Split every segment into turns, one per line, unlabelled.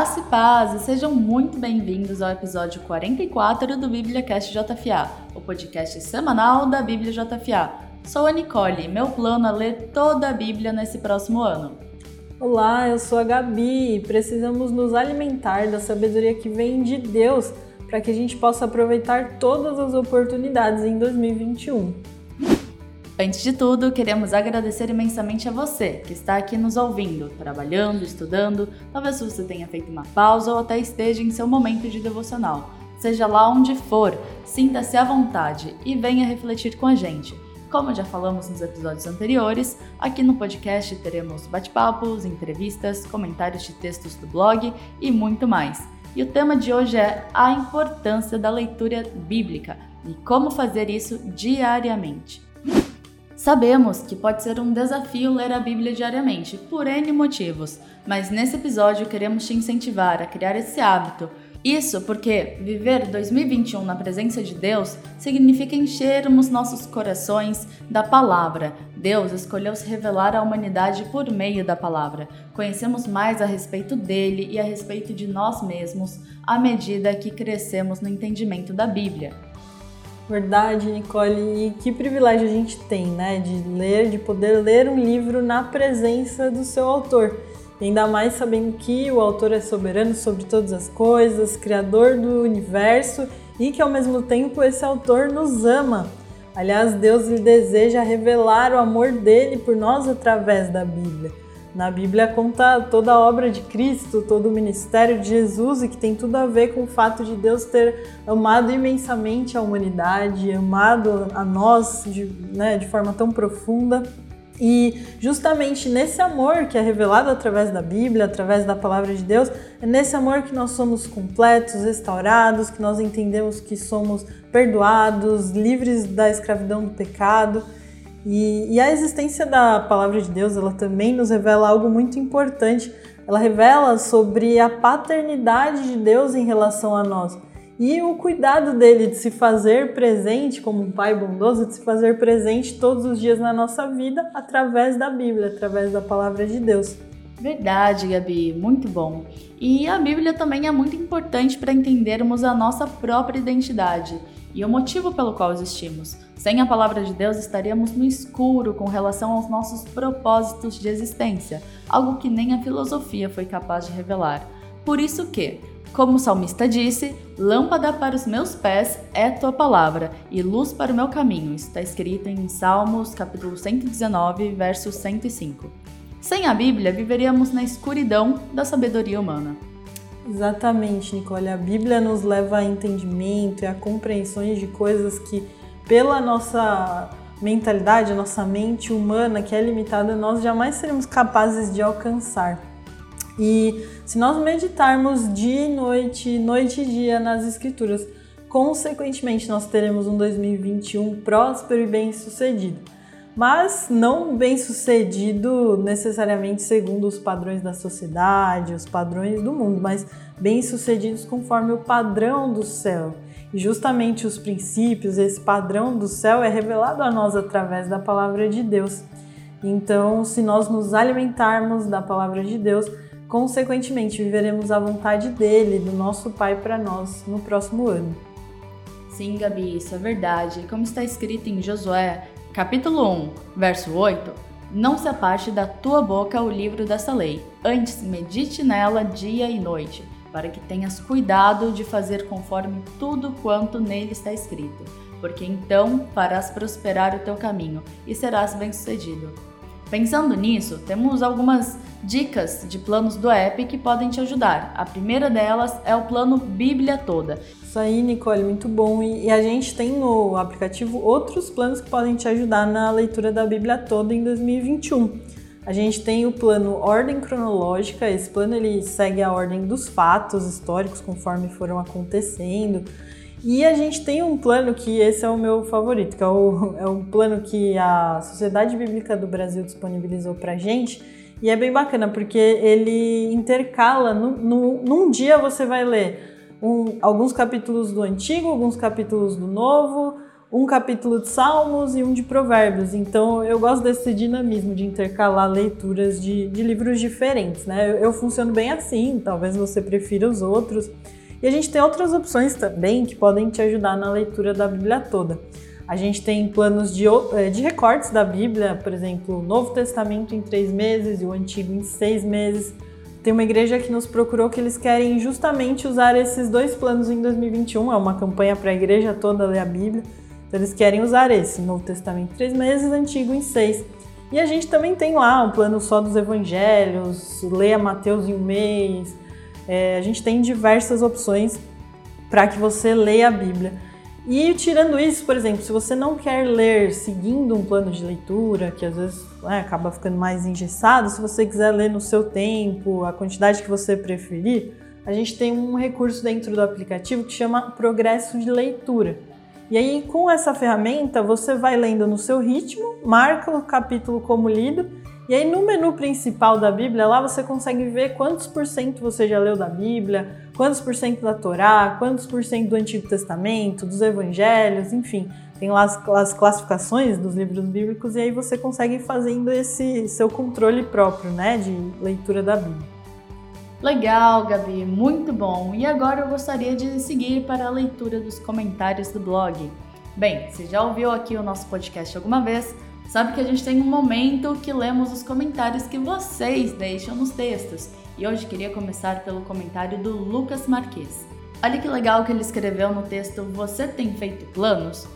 Graça e paz, e sejam muito bem-vindos ao episódio 44 do BíbliaCast JFA, o podcast semanal da Bíblia JFA. Sou a Nicole e meu plano é ler toda a Bíblia nesse próximo ano.
Olá, eu sou a Gabi precisamos nos alimentar da sabedoria que vem de Deus para que a gente possa aproveitar todas as oportunidades em 2021.
Antes de tudo, queremos agradecer imensamente a você que está aqui nos ouvindo, trabalhando, estudando, talvez você tenha feito uma pausa ou até esteja em seu momento de devocional. Seja lá onde for, sinta-se à vontade e venha refletir com a gente. Como já falamos nos episódios anteriores, aqui no podcast teremos bate-papos, entrevistas, comentários de textos do blog e muito mais. E o tema de hoje é a importância da leitura bíblica e como fazer isso diariamente. Sabemos que pode ser um desafio ler a Bíblia diariamente, por N motivos, mas nesse episódio queremos te incentivar a criar esse hábito. Isso porque viver 2021 na presença de Deus significa enchermos nossos corações da palavra. Deus escolheu se revelar à humanidade por meio da palavra. Conhecemos mais a respeito dele e a respeito de nós mesmos à medida que crescemos no entendimento da Bíblia.
Verdade, Nicole. E que privilégio a gente tem, né? De ler, de poder ler um livro na presença do seu autor. Ainda mais sabendo que o autor é soberano sobre todas as coisas, criador do universo e que ao mesmo tempo esse autor nos ama. Aliás, Deus lhe deseja revelar o amor dele por nós através da Bíblia. Na Bíblia conta toda a obra de Cristo, todo o ministério de Jesus e que tem tudo a ver com o fato de Deus ter amado imensamente a humanidade, amado a nós de, né, de forma tão profunda. E justamente nesse amor que é revelado através da Bíblia, através da palavra de Deus, é nesse amor que nós somos completos, restaurados, que nós entendemos que somos perdoados, livres da escravidão do pecado. E, e, a existência da palavra de Deus, ela também nos revela algo muito importante. Ela revela sobre a paternidade de Deus em relação a nós e o cuidado dele de se fazer presente como um pai bondoso, de se fazer presente todos os dias na nossa vida através da Bíblia, através da palavra de Deus.
Verdade, Gabi, muito bom. E a Bíblia também é muito importante para entendermos a nossa própria identidade e o motivo pelo qual existimos. Sem a palavra de Deus, estaríamos no escuro com relação aos nossos propósitos de existência, algo que nem a filosofia foi capaz de revelar. Por isso que, como o salmista disse, lâmpada para os meus pés é tua palavra e luz para o meu caminho, está escrito em Salmos capítulo 119, verso 105. Sem a Bíblia, viveríamos na escuridão da sabedoria humana.
Exatamente, Nicole. A Bíblia nos leva a entendimento e a compreensões de coisas que, pela nossa mentalidade, a nossa mente humana, que é limitada, nós jamais seremos capazes de alcançar. E se nós meditarmos dia e noite, noite e dia nas Escrituras, consequentemente nós teremos um 2021 próspero e bem-sucedido mas não bem sucedido necessariamente segundo os padrões da sociedade, os padrões do mundo, mas bem sucedidos conforme o padrão do céu. E justamente os princípios, esse padrão do céu é revelado a nós através da palavra de Deus. Então, se nós nos alimentarmos da palavra de Deus, consequentemente viveremos a vontade dele, do nosso Pai para nós no próximo ano.
Sim, Gabi, isso é verdade. Como está escrito em Josué, Capítulo 1, verso 8: Não se aparte da tua boca o livro dessa lei, antes medite nela dia e noite, para que tenhas cuidado de fazer conforme tudo quanto nele está escrito, porque então farás prosperar o teu caminho e serás bem-sucedido. Pensando nisso, temos algumas dicas de planos do app que podem te ajudar. A primeira delas é o plano Bíblia Toda.
Isso aí, Nicole, muito bom. E, a gente tem no aplicativo outros planos que podem te ajudar na leitura da Bíblia toda em 2021. A gente tem o plano Ordem Cronológica. Esse plano ele segue a ordem dos fatos históricos conforme foram acontecendo. E a gente tem um plano que esse é o meu favorito, que é o, é um plano que a Sociedade Bíblica do Brasil disponibilizou pra gente. E é bem bacana, porque ele intercala, no, no, num dia você vai ler um, alguns capítulos do Antigo, alguns capítulos do Novo, um capítulo de Salmos e um de Provérbios. Então eu gosto desse dinamismo de intercalar leituras de, de livros diferentes, né? Eu, eu funciono bem assim, talvez você prefira os outros. E a gente tem outras opções também que podem te ajudar na leitura da Bíblia toda. A gente tem planos de, eh, de recortes da Bíblia, por exemplo, o Novo Testamento em três meses e o Antigo em seis meses. Tem uma igreja que nos procurou que eles querem justamente usar esses dois planos em 2021. É uma campanha para a igreja toda ler a Bíblia. Então eles querem usar esse Novo Testamento em três meses, Antigo em seis. E a gente também tem lá um plano só dos Evangelhos, leia Mateus em um mês. É, a gente tem diversas opções para que você leia a Bíblia. E tirando isso, por exemplo, se você não quer ler seguindo um plano de leitura, que às vezes né, acaba ficando mais engessado, se você quiser ler no seu tempo, a quantidade que você preferir, a gente tem um recurso dentro do aplicativo que chama Progresso de Leitura. E aí, com essa ferramenta, você vai lendo no seu ritmo, marca o capítulo como lido, e aí no menu principal da Bíblia, lá você consegue ver quantos por cento você já leu da Bíblia, quantos por cento da Torá, quantos por cento do Antigo Testamento, dos Evangelhos, enfim. Tem lá as, as classificações dos livros bíblicos e aí você consegue fazendo esse seu controle próprio, né, de leitura da Bíblia.
Legal, Gabi, muito bom. E agora eu gostaria de seguir para a leitura dos comentários do blog. Bem, se já ouviu aqui o nosso podcast alguma vez, sabe que a gente tem um momento que lemos os comentários que vocês deixam nos textos. E hoje queria começar pelo comentário do Lucas Marques. Olha que legal que ele escreveu no texto Você tem feito planos?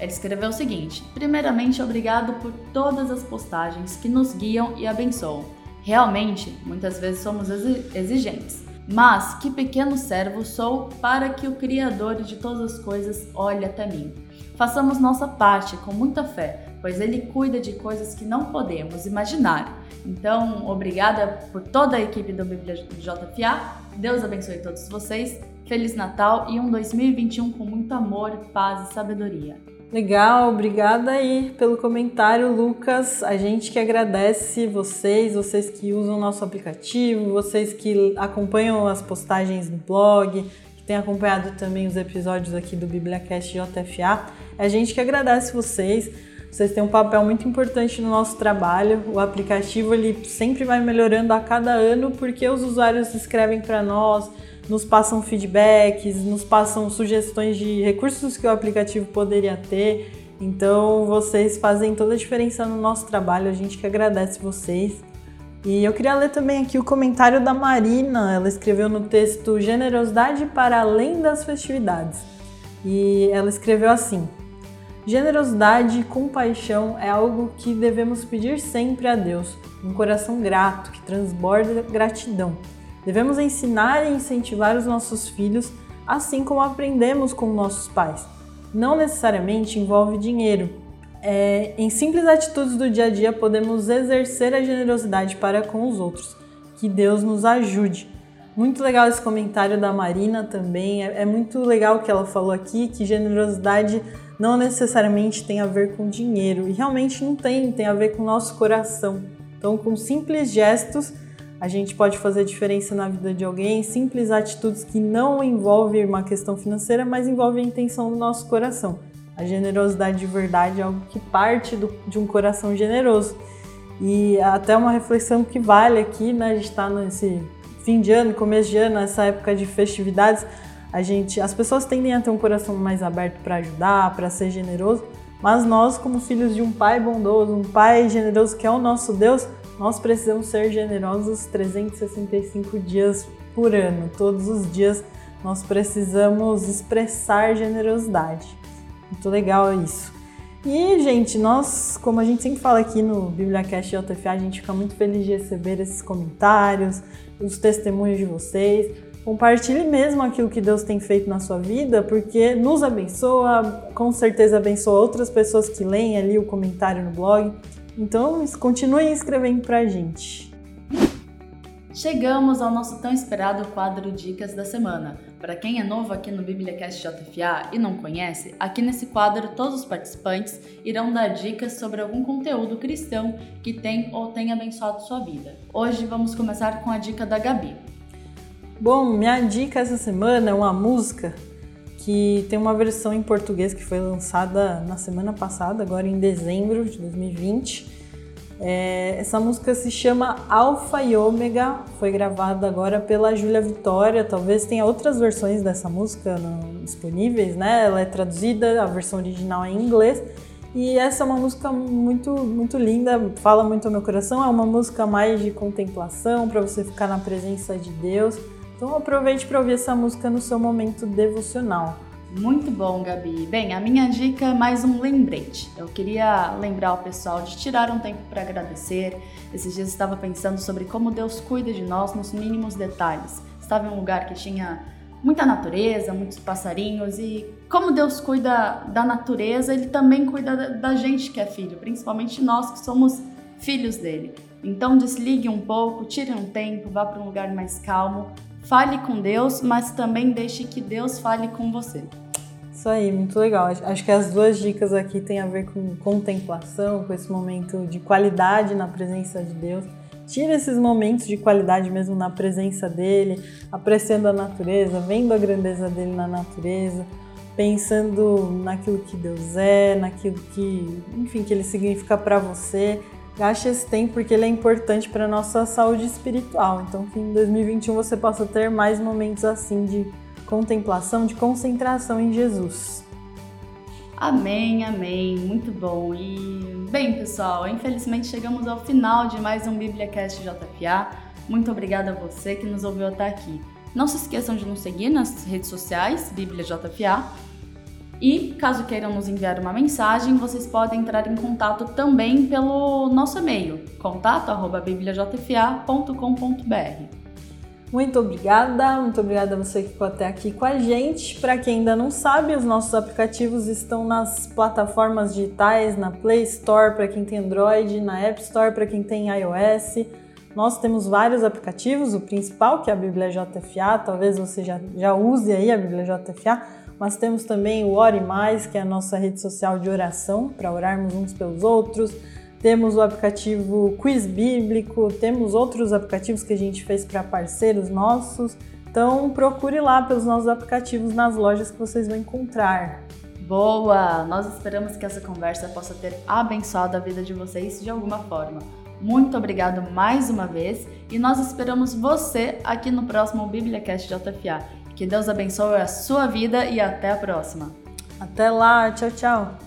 Ele escreveu o seguinte: Primeiramente, obrigado por todas as postagens que nos guiam e abençoam. Realmente, muitas vezes somos exigentes. Mas que pequeno servo sou para que o Criador de todas as coisas olhe até mim. Façamos nossa parte com muita fé, pois Ele cuida de coisas que não podemos imaginar. Então, obrigada por toda a equipe do Bíblia JFA. Deus abençoe todos vocês. Feliz Natal e um 2021 com muito amor, paz e sabedoria.
Legal, obrigada aí pelo comentário, Lucas. A gente que agradece vocês, vocês que usam o nosso aplicativo, vocês que acompanham as postagens no blog, que têm acompanhado também os episódios aqui do BibliaCast JFA. A gente que agradece vocês. Vocês têm um papel muito importante no nosso trabalho. O aplicativo ele sempre vai melhorando a cada ano porque os usuários escrevem para nós, nos passam feedbacks, nos passam sugestões de recursos que o aplicativo poderia ter. Então vocês fazem toda a diferença no nosso trabalho, a gente que agradece vocês. E eu queria ler também aqui o comentário da Marina, ela escreveu no texto Generosidade para além das festividades. E ela escreveu assim: Generosidade e compaixão é algo que devemos pedir sempre a Deus, um coração grato que transborda gratidão. Devemos ensinar e incentivar os nossos filhos, assim como aprendemos com nossos pais. Não necessariamente envolve dinheiro. É, em simples atitudes do dia a dia podemos exercer a generosidade para com os outros. Que Deus nos ajude. Muito legal esse comentário da Marina também. É, é muito legal o que ela falou aqui, que generosidade não necessariamente tem a ver com dinheiro. E realmente não tem, tem a ver com o nosso coração. Então, com simples gestos, a gente pode fazer diferença na vida de alguém, simples atitudes que não envolvem uma questão financeira, mas envolvem a intenção do nosso coração. A generosidade de verdade é algo que parte do, de um coração generoso. E até uma reflexão que vale aqui, né? A gente está nesse fim de ano, começo de ano, essa época de festividades, a gente, as pessoas tendem a ter um coração mais aberto para ajudar, para ser generoso, mas nós, como filhos de um pai bondoso, um pai generoso que é o nosso Deus, nós precisamos ser generosos 365 dias por ano. Todos os dias nós precisamos expressar generosidade. Muito legal isso. E, gente, nós, como a gente sempre fala aqui no BibliaCast JFA, a gente fica muito feliz de receber esses comentários, os testemunhos de vocês. Compartilhe mesmo aquilo que Deus tem feito na sua vida, porque nos abençoa, com certeza abençoa outras pessoas que leem ali o comentário no blog. Então, continuem escrevendo pra gente.
Chegamos ao nosso tão esperado quadro Dicas da Semana. Para quem é novo aqui no BíbliaCast JFA e não conhece, aqui nesse quadro todos os participantes irão dar dicas sobre algum conteúdo cristão que tem ou tem abençoado sua vida. Hoje vamos começar com a dica da Gabi.
Bom, minha dica essa semana é uma música que tem uma versão em português que foi lançada na semana passada, agora em dezembro de 2020. É, essa música se chama Alfa e Ômega, foi gravada agora pela Júlia Vitória. Talvez tenha outras versões dessa música disponíveis, né? Ela é traduzida, a versão original é em inglês. E essa é uma música muito, muito linda, fala muito ao meu coração. É uma música mais de contemplação, para você ficar na presença de Deus. Então aproveite para ouvir essa música no seu momento devocional.
Muito bom, Gabi. Bem, a minha dica é mais um lembrete. Eu queria lembrar o pessoal de tirar um tempo para agradecer. Esses dias estava pensando sobre como Deus cuida de nós nos mínimos detalhes. Estava em um lugar que tinha muita natureza, muitos passarinhos e como Deus cuida da natureza, ele também cuida da gente que é filho, principalmente nós que somos filhos dele. Então desligue um pouco, tire um tempo, vá para um lugar mais calmo Fale com Deus, mas também deixe que Deus fale com você.
Isso aí, muito legal. Acho que as duas dicas aqui têm a ver com contemplação, com esse momento de qualidade na presença de Deus. Tira esses momentos de qualidade mesmo na presença dele, apreciando a natureza, vendo a grandeza dele na natureza, pensando naquilo que Deus é, naquilo que, enfim, que ele significa para você. Gaste esse tempo porque ele é importante para nossa saúde espiritual. Então, que em 2021 você possa ter mais momentos assim de contemplação, de concentração em Jesus.
Amém, amém. Muito bom. E, bem, pessoal, infelizmente chegamos ao final de mais um BíbliaCast JFA. Muito obrigada a você que nos ouviu até aqui. Não se esqueçam de nos seguir nas redes sociais, Bíblia JFA e caso queiram nos enviar uma mensagem, vocês podem entrar em contato também pelo nosso e-mail, contato@bibliajfa.com.br.
Muito obrigada, muito obrigada a você que ficou até aqui com a gente. Para quem ainda não sabe, os nossos aplicativos estão nas plataformas digitais, na Play Store para quem tem Android, na App Store para quem tem iOS. Nós temos vários aplicativos, o principal que é a Bíblia JFA, talvez você já, já use aí a Bíblia JFA mas temos também o Ore Mais, que é a nossa rede social de oração, para orarmos uns pelos outros. Temos o aplicativo Quiz Bíblico, temos outros aplicativos que a gente fez para parceiros nossos. Então procure lá pelos nossos aplicativos nas lojas que vocês vão encontrar.
Boa! Nós esperamos que essa conversa possa ter abençoado a vida de vocês de alguma forma. Muito obrigado mais uma vez e nós esperamos você aqui no próximo BíbliaCast JFA. Que Deus abençoe a sua vida e até a próxima.
Até lá, tchau, tchau.